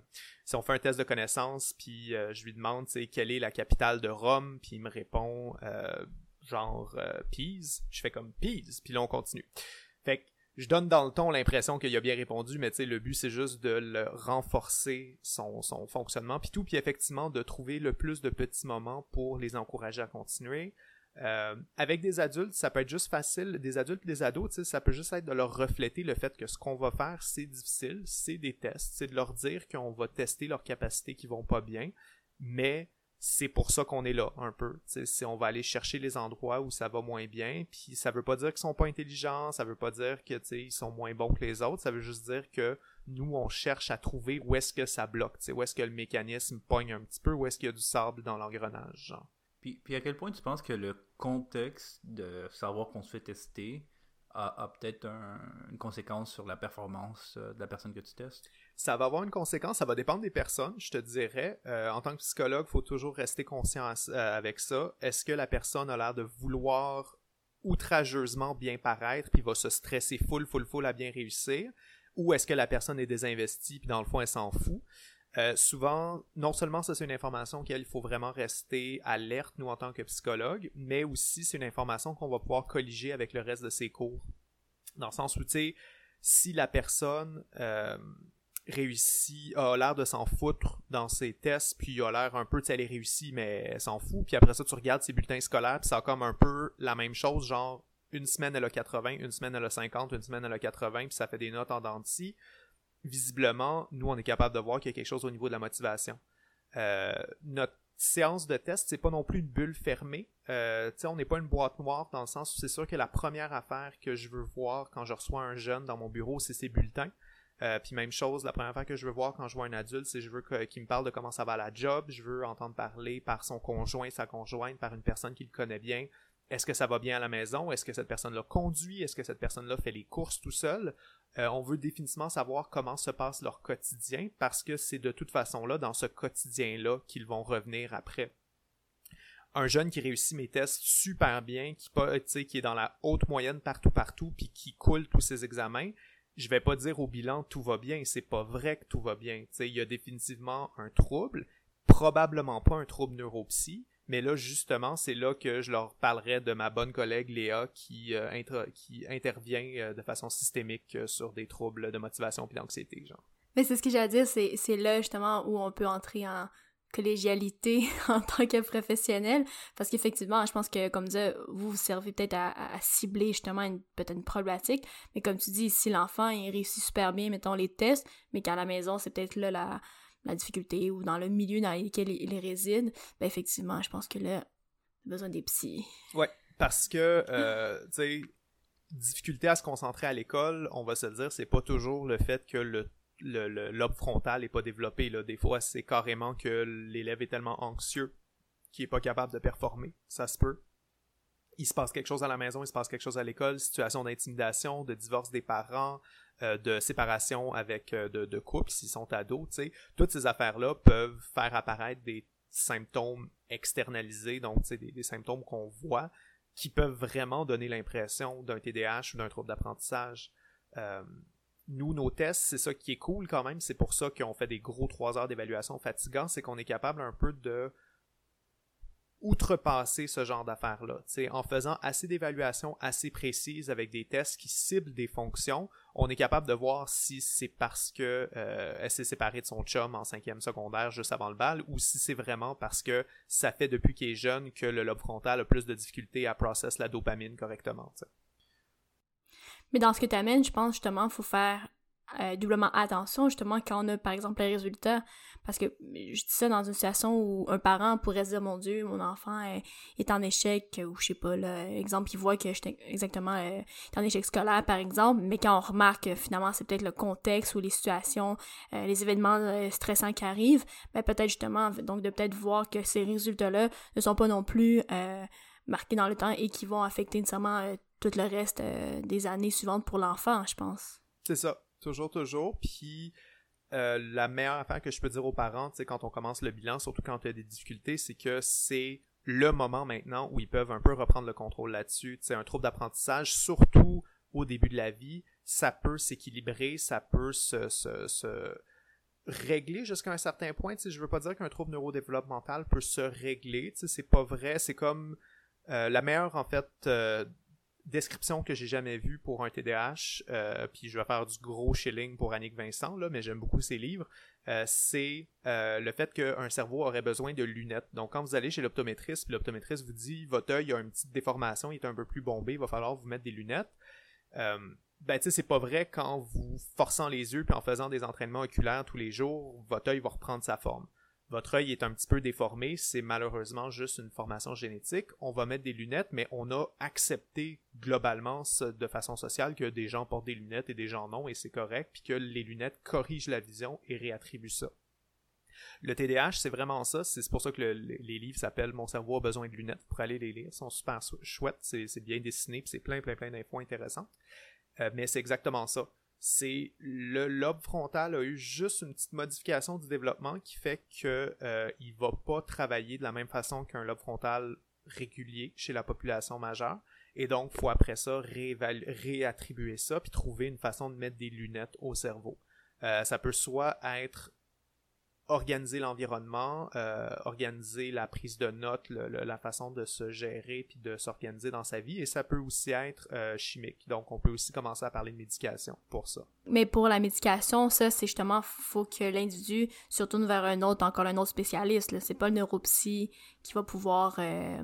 Speaker 3: si on fait un test de connaissance, puis euh, je lui demande, quelle est la capitale de Rome, puis il me répond, euh, genre, euh, Pise. Je fais comme Pise, puis là on continue. Fait que je donne dans le ton l'impression qu'il a bien répondu, mais le but c'est juste de le renforcer son, fonctionnement, puis tout, puis effectivement de trouver le plus de petits moments pour les encourager à continuer. Euh, avec des adultes, ça peut être juste facile. Des adultes et des ados, ça peut juste être de leur refléter le fait que ce qu'on va faire, c'est difficile, c'est des tests, c'est de leur dire qu'on va tester leurs capacités qui vont pas bien, mais c'est pour ça qu'on est là un peu. Si on va aller chercher les endroits où ça va moins bien, puis ça veut pas dire qu'ils sont pas intelligents, ça veut pas dire que ils sont moins bons que les autres, ça veut juste dire que nous on cherche à trouver où est-ce que ça bloque, où est-ce que le mécanisme pogne un petit peu, où est-ce qu'il y a du sable dans l'engrenage.
Speaker 2: Puis, puis à quel point tu penses que le contexte de savoir qu'on se fait tester a, peut-être une conséquence sur la performance euh, de la personne que tu testes?
Speaker 3: Ça va avoir une conséquence, ça va dépendre des personnes, je te dirais. Euh, en tant que psychologue, il faut toujours rester conscient euh, avec ça. Est-ce que la personne a l'air de vouloir outrageusement bien paraître, puis va se stresser full, full, full à bien réussir? Ou est-ce que la personne est désinvestie, puis dans le fond, elle s'en fout? Euh, souvent, non seulement ça c'est une information qu'il faut vraiment rester alerte, nous en tant que psychologue, mais aussi c'est une information qu'on va pouvoir colliger avec le reste de ses cours. Dans le sens où, tu sais, si la personne réussit, a l'air de s'en foutre dans ses tests, puis a l'air un peu, tu sais, elle mais elle s'en fout, puis après ça, tu regardes ses bulletins scolaires, puis ça a comme un peu la même chose, genre, une semaine elle a 80, une semaine elle a 50, une semaine elle a 80, puis ça fait des notes en dents visiblement, nous, on est capable de voir qu'il y a quelque chose au niveau de la motivation. Euh, notre séance de test, c'est pas non plus une bulle fermée. Euh, on n'est pas une boîte noire dans le sens où c'est sûr que la première affaire que je veux voir quand je reçois un jeune dans mon bureau, c'est ses bulletins. Euh, puis même chose, la première affaire que je veux voir quand je vois un adulte, c'est je veux qu'il me parle de comment ça va à la job, je veux entendre parler par son conjoint, sa conjointe, par une personne qu'il connaît bien, est-ce que ça va bien à la maison? Est-ce que cette personne-là conduit? Est-ce que cette personne-là fait les courses tout seul? Euh, on veut définitivement savoir comment se passe leur quotidien parce que c'est de toute façon-là, dans ce quotidien-là, qu'ils vont revenir après. Un jeune qui réussit mes tests super bien, qui, qui est dans la haute moyenne partout partout, puis qui coule tous ses examens, je vais pas dire au bilan tout va bien, c'est pas vrai que tout va bien. il y a définitivement un trouble, probablement pas un trouble neuropsy, mais là, justement, c'est là que je leur parlerai de ma bonne collègue Léa qui, euh, intervient euh, de façon systémique euh, sur des troubles de motivation et d'anxiété, genre.
Speaker 1: Mais c'est ce que j'ai à dire, c'est là justement où on peut entrer en collégialité en tant que professionnel parce qu'effectivement je pense que comme disait vous vous servez peut-être à, cibler justement une peut-être une problématique mais comme tu dis si l'enfant il réussit super bien mettons les tests mais qu'à la maison c'est peut-être là la la difficulté ou dans le milieu dans lequel il, réside, ben effectivement, je pense que là, il a besoin des psys.
Speaker 3: Ouais, parce que, euh, tu sais, difficulté à se concentrer à l'école, on va se le dire, c'est pas toujours le fait que le le, lobe frontal est pas développé. Là. Des fois, c'est carrément que l'élève est tellement anxieux qu'il est pas capable de performer. Ça se peut. Il se passe quelque chose à la maison, il se passe quelque chose à l'école, situation d'intimidation, de divorce des parents, euh, de séparation avec euh, de, de couples s'ils sont ados, tu toutes ces affaires-là peuvent faire apparaître des symptômes externalisés, donc des, des symptômes qu'on voit qui peuvent vraiment donner l'impression d'un TDAH ou d'un trouble d'apprentissage. Euh, nous, nos tests, c'est ça qui est cool quand même, c'est pour ça qu'on fait des gros trois heures d'évaluation fatigants, c'est qu'on est capable un peu de outrepasser ce genre d'affaires-là. En faisant assez d'évaluations assez précises avec des tests qui ciblent des fonctions, on est capable de voir si c'est parce que euh, elle s'est séparée de son chum en cinquième secondaire juste avant le bal ou si c'est vraiment parce que ça fait depuis qu'il est jeune que le lobe frontal a plus de difficultés à processer la dopamine correctement.
Speaker 1: Mais dans ce que tu amènes, je pense justement qu'il faut faire euh, doublement attention justement quand on a par exemple les résultats parce que je dis ça dans une situation où un parent pourrait se dire mon dieu mon enfant est, en échec ou je sais pas là exemple il voit que je exactement euh, en échec scolaire par exemple mais quand on remarque que finalement c'est peut-être le contexte ou les situations euh, les événements stressants qui arrivent ben peut-être justement donc de peut-être voir que ces résultats là ne sont pas non plus marqués dans le temps et qui vont affecter nécessairement tout le reste des années suivantes pour l'enfant je pense
Speaker 3: c'est ça Toujours, toujours. Puis euh, la meilleure affaire que je peux dire aux parents, c'est quand on commence le bilan, surtout quand il y a des difficultés, c'est que c'est le moment maintenant où ils peuvent un peu reprendre le contrôle là-dessus. C'est un trouble d'apprentissage, surtout au début de la vie, ça peut s'équilibrer, ça peut se, se, régler jusqu'à un certain point. Je je veux pas dire qu'un trouble neurodéveloppemental peut se régler. C'est pas vrai. C'est comme euh, la meilleure en fait euh, description que j'ai jamais vue pour un TDAH, euh, puis je vais faire du gros shilling pour Annick Vincent, là, mais j'aime beaucoup ses livres, euh, c'est euh, le fait qu'un cerveau aurait besoin de lunettes. Donc quand vous allez chez l'optométriste, l'optométriste vous dit votre œil a une petite déformation, il est un peu plus bombé, il va falloir vous mettre des lunettes. ben tu sais, c'est pas vrai quand vous forçant les yeux puis en faisant des entraînements oculaires tous les jours, votre œil va reprendre sa forme votre œil est un petit peu déformé, c'est malheureusement juste une formation génétique. On va mettre des lunettes, mais on a accepté globalement de façon sociale que des gens portent des lunettes et des gens non, et c'est correct, puis que les lunettes corrigent la vision et réattribuent ça. Le TDAH, c'est vraiment ça. C'est pour ça que les livres s'appellent Mon cerveau a besoin de lunettes pour aller les lire. Ils sont super chouettes, c'est bien dessiné, puis c'est plein, plein, plein d'infos intéressantes. Euh, mais c'est exactement ça c'est le lobe frontal a eu juste une petite modification du développement qui fait que euh, il va pas travailler de la même façon qu'un lobe frontal régulier chez la population majeure et donc faut après ça réattribuer ça puis trouver une façon de mettre des lunettes au cerveau. Euh, ça peut soit être organiser l'environnement, euh, organiser la prise de notes, la façon de se gérer puis de s'organiser dans sa vie. Et ça peut aussi être euh, chimique. Donc, on peut aussi commencer à parler de médication pour ça.
Speaker 1: Mais pour la médication, ça, c'est justement, faut que l'individu se tourne vers un autre, encore un autre spécialiste. C'est pas le neuropsy qui va pouvoir euh,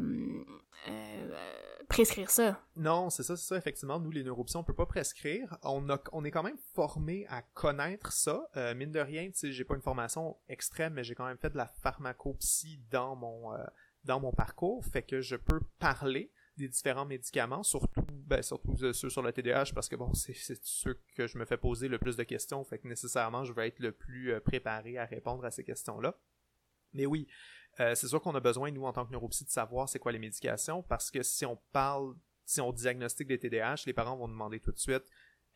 Speaker 1: prescrire ça.
Speaker 3: Non, c'est ça, c'est ça, effectivement. Nous, les neuropsies, on peut pas prescrire. On, a, on est quand même formé à connaître ça. Euh, mine de rien, tu sais, j'ai pas une formation extrême, mais j'ai quand même fait de la pharmacopsie dans mon, euh, dans mon parcours. Fait que je peux parler des différents médicaments, surtout, ben, surtout euh, ceux sur le TDAH, parce que bon, c'est ceux que je me fais poser le plus de questions. Fait que nécessairement, je vais être le plus préparé à répondre à ces questions-là. Mais oui, euh, c'est sûr qu'on a besoin, nous, en tant que neuropsy, de savoir c'est quoi les médications, parce que si on parle, si on diagnostique des TDAH, les parents vont demander tout de suite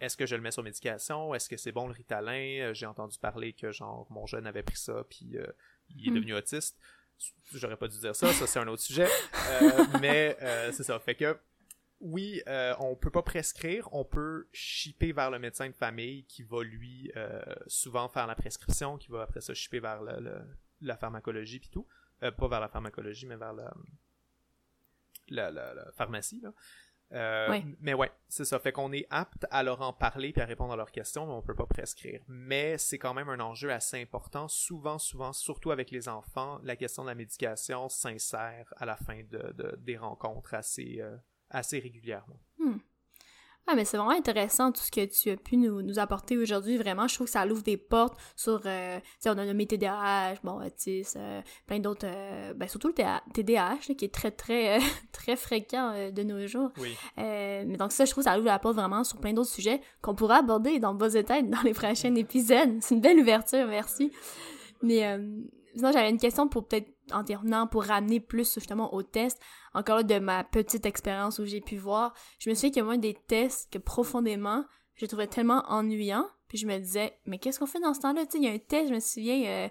Speaker 3: est-ce que je le mets sur médication? Est-ce que c'est bon le Ritalin? Euh, J'ai entendu parler que genre mon jeune avait pris ça puis euh, il est hmm. devenu autiste. J'aurais pas dû dire ça, ça c'est un autre sujet. mais c'est ça. Fait que oui, on peut pas prescrire, on peut shipper vers le médecin de famille qui va lui souvent faire la prescription, qui va après ça shipper vers la pharmacologie puis tout. Euh, pas vers la pharmacologie, mais vers la, la, pharmacie. Là. Euh, mais ouais, c'est ça. Fait qu'on est apte à leur en parler puis à répondre à leurs questions, mais on peut pas prescrire. Mais c'est quand même un enjeu assez important. Souvent, souvent, surtout avec les enfants, la question de la médication s'insère à la fin de, des rencontres assez, euh, assez régulièrement.
Speaker 1: Ah, mais c'est vraiment intéressant tout ce que tu as pu nous, nous apporter aujourd'hui. Vraiment, je trouve que ça ouvre des portes sur. Euh, tu sais, on a nommé TDAH, bon, tu sais, plein d'autres. Euh, ben, surtout le TDAH, qui est très, très, euh, très fréquent de nos jours.
Speaker 3: Oui.
Speaker 1: mais donc, ça, je trouve que ça ouvre la porte vraiment sur plein d'autres sujets qu'on pourra aborder dans Buzz Tête dans les prochains épisodes. C'est une belle ouverture, merci. Mais sinon, j'avais une question pour peut-être en terminant, pour ramener plus justement au test. Encore là, de ma petite expérience où j'ai pu voir, je me souviens qu'il y des tests que profondément, je trouvais tellement ennuyant, puis je me disais, mais qu'est-ce qu'on fait dans ce temps-là? Tu il y a un test, je me souviens, euh,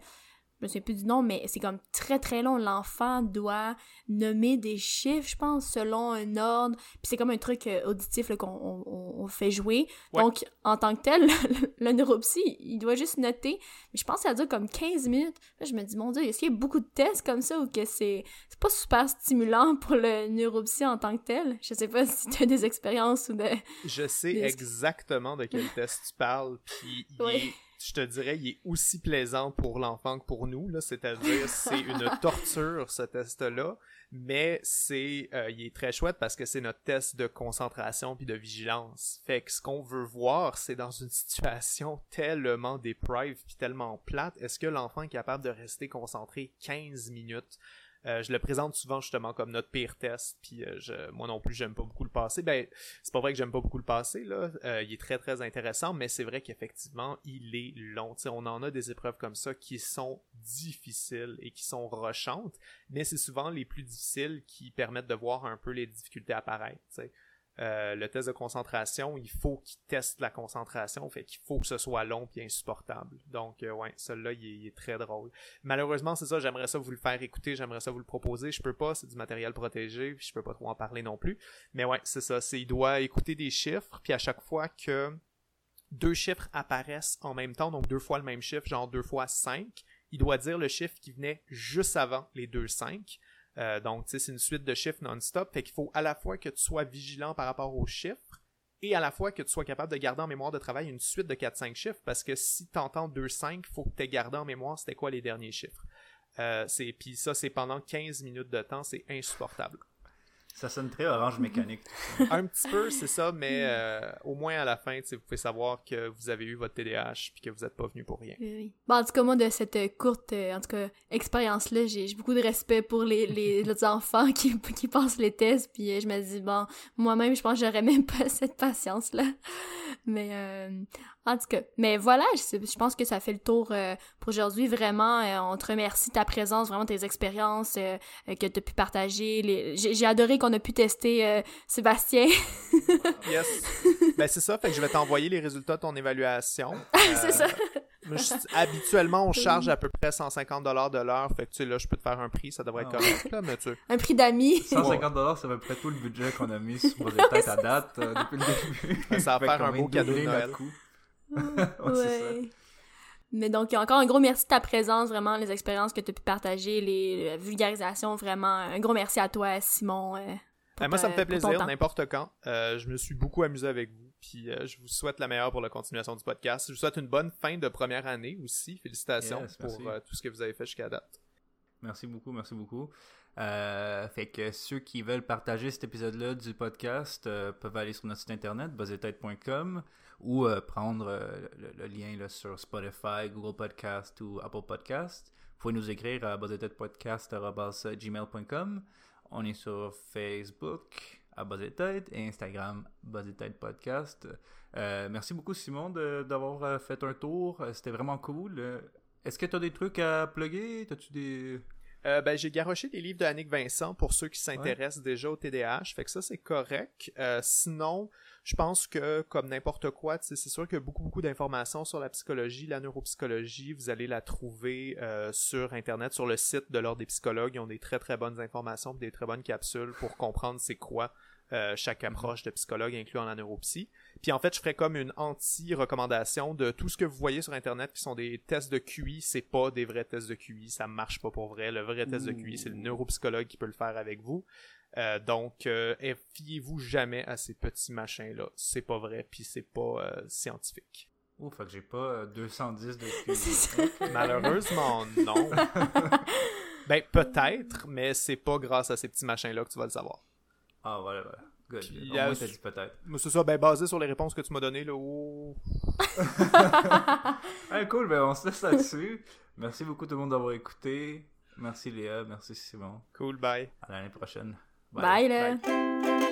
Speaker 1: je me souviens plus du nom, mais c'est comme très très long. L'enfant doit nommer des chiffres, je pense, selon un ordre. Puis c'est comme un truc euh, auditif qu'on on, fait jouer. Donc, en tant que tel, le, neuropsy, il doit juste noter. Mais je pense que ça dure comme 15 minutes. Là, je me dis, mon Dieu, est-ce qu'il y a beaucoup de tests comme ça ou que c'est pas super stimulant pour le neuropsy en tant que tel? Je sais pas si tu as des expériences ou de...
Speaker 3: Je sais exactement de quel test tu parles, puis il je te dirais, il est aussi plaisant pour l'enfant que pour nous. Là, c'est-à-dire, c'est une torture ce test-là, mais c'est, euh, il est très chouette parce que c'est notre test de concentration puis de vigilance. Fait que ce qu'on veut voir, c'est dans une situation tellement deprived puis tellement plate, est-ce que l'enfant est capable de rester concentré 15 minutes euh, je le présente souvent justement comme notre pire test, puis euh, je, moi non plus j'aime pas beaucoup le passé. Ben c'est pas vrai que j'aime pas beaucoup le passé là, euh, il est très très intéressant, mais c'est vrai qu'effectivement il est long. T'sais, on en a des épreuves comme ça qui sont difficiles et qui sont rochantes, mais c'est souvent les plus difficiles qui permettent de voir un peu les difficultés apparaître. Euh, le test de concentration, il faut qu'il teste la concentration, fait qu'il faut que ce soit long et insupportable. Donc, euh, ouais, celui-là, il, est très drôle. Malheureusement, c'est ça, j'aimerais ça vous le faire écouter, j'aimerais ça vous le proposer. Je peux pas, c'est du matériel protégé, puis je peux pas trop en parler non plus. Mais ouais, c'est ça, c'est il doit écouter des chiffres, puis à chaque fois que deux chiffres apparaissent en même temps, donc deux fois le même chiffre, genre deux fois cinq, il doit dire le chiffre qui venait juste avant les deux cinq. Euh, donc, c'est une suite de chiffres non-stop. Fait qu'il faut à la fois que tu sois vigilant par rapport aux chiffres et à la fois que tu sois capable de garder en mémoire de travail une suite de 4-5 chiffres. Parce que si tu entends 2-5, il faut que tu gardé en mémoire c'était quoi les derniers chiffres. Euh, puis ça, c'est pendant 15 minutes de temps, c'est insupportable.
Speaker 2: Ça sonne très orange mécanique.
Speaker 3: un petit peu, c'est ça, mais euh, au moins à la fin, vous pouvez savoir que vous avez eu votre TDAH puis que vous n'êtes pas venu pour rien.
Speaker 1: Oui. Bon, en tout cas, moi, de cette courte en tout cas, expérience-là, j'ai beaucoup de respect pour les, les, enfants qui, qui passent les tests, puis euh, je me dis, bon, moi-même, je pense que j'aurais même pas cette patience-là. Mais euh, en tout cas, mais voilà, je, pense que ça fait le tour euh, pour aujourd'hui. Vraiment, euh, on te remercie ta présence, vraiment tes expériences euh, que tu as pu partager. J'ai adoré qu'on a pu tester Sébastien.
Speaker 3: yes. Ben c'est ça, fait que je vais t'envoyer les résultats de ton évaluation.
Speaker 1: c'est ça.
Speaker 3: Habituellement, on charge à peu près 150 dollars de l'heure. Fait que tu sais, là, je peux te faire un prix, ça devrait être ah correct. Là, mais tu...
Speaker 1: Un prix d'amis.
Speaker 2: 150 dollars, c'est à peu près tout le budget qu'on a mis sur les têtes à date depuis le début.
Speaker 3: Ça va faire un beau cadeau de Noël.
Speaker 1: ouais, Mais donc, encore un gros merci de ta présence, vraiment, les expériences que tu as pu partager, les vulgarisations, vraiment. Un gros merci à toi, Simon. Euh,
Speaker 3: ben, moi, ça me fait plaisir, n'importe quand. Euh, je me suis beaucoup amusé avec vous, puis euh, je vous souhaite la meilleure pour la continuation du podcast. Je vous souhaite une bonne fin de première année aussi. Félicitations pour tout ce que vous avez fait jusqu'à date.
Speaker 2: Merci beaucoup, merci beaucoup. fait que ceux qui veulent partager cet épisode-là du podcast peuvent aller sur notre site internet, buzzetête.com ou euh, prendre euh, le, lien là, sur Spotify, Google Podcast ou Apple Podcast. Vous pouvez nous écrire à gmail.com. On est sur Facebook à et Instagram Buzzetête Podcast. Euh, merci beaucoup Simon d'avoir fait un tour. C'était vraiment cool. Est-ce que tu as des trucs à plugger? Des...
Speaker 3: ben, j'ai garoché des livres de Annick Vincent pour ceux qui s'intéressent déjà au TDAH. Fait que ça, c'est correct. sinon, je pense que, comme n'importe quoi, c'est sûr qu'il y a beaucoup, beaucoup d'informations sur la psychologie, la neuropsychologie. Vous allez la trouver euh, sur Internet, sur le site de l'Ordre des psychologues. Ils ont des très, très bonnes informations, des très bonnes capsules pour comprendre c'est quoi euh, chaque approche de psychologue incluant la neuropsy. Puis en fait, je ferais comme une anti-recommandation de tout ce que vous voyez sur Internet qui sont des tests de QI, c'est pas des vrais tests de QI, ça marche pas pour vrai. Le vrai test de QI, c'est le neuropsychologue qui peut le faire avec vous. Euh, donc, euh, fiez-vous jamais à ces petits machins-là. C'est pas vrai, puis c'est pas euh, scientifique.
Speaker 2: Oh, fait que j'ai pas 210 de
Speaker 3: Malheureusement, non. ben, peut-être, mais c'est pas grâce à ces petits machins-là que tu vas le savoir.
Speaker 2: Ah, voilà, voilà. Good. Puis, Au dit peut-être.
Speaker 3: C'est ça, ben, basé sur les réponses que tu m'as données, là. Oh.
Speaker 2: cool, ben, on se laisse là-dessus. Merci beaucoup tout le monde d'avoir écouté. Merci Léa, merci Simon.
Speaker 3: Cool, bye.
Speaker 2: À l'année prochaine.
Speaker 1: Bye, Bye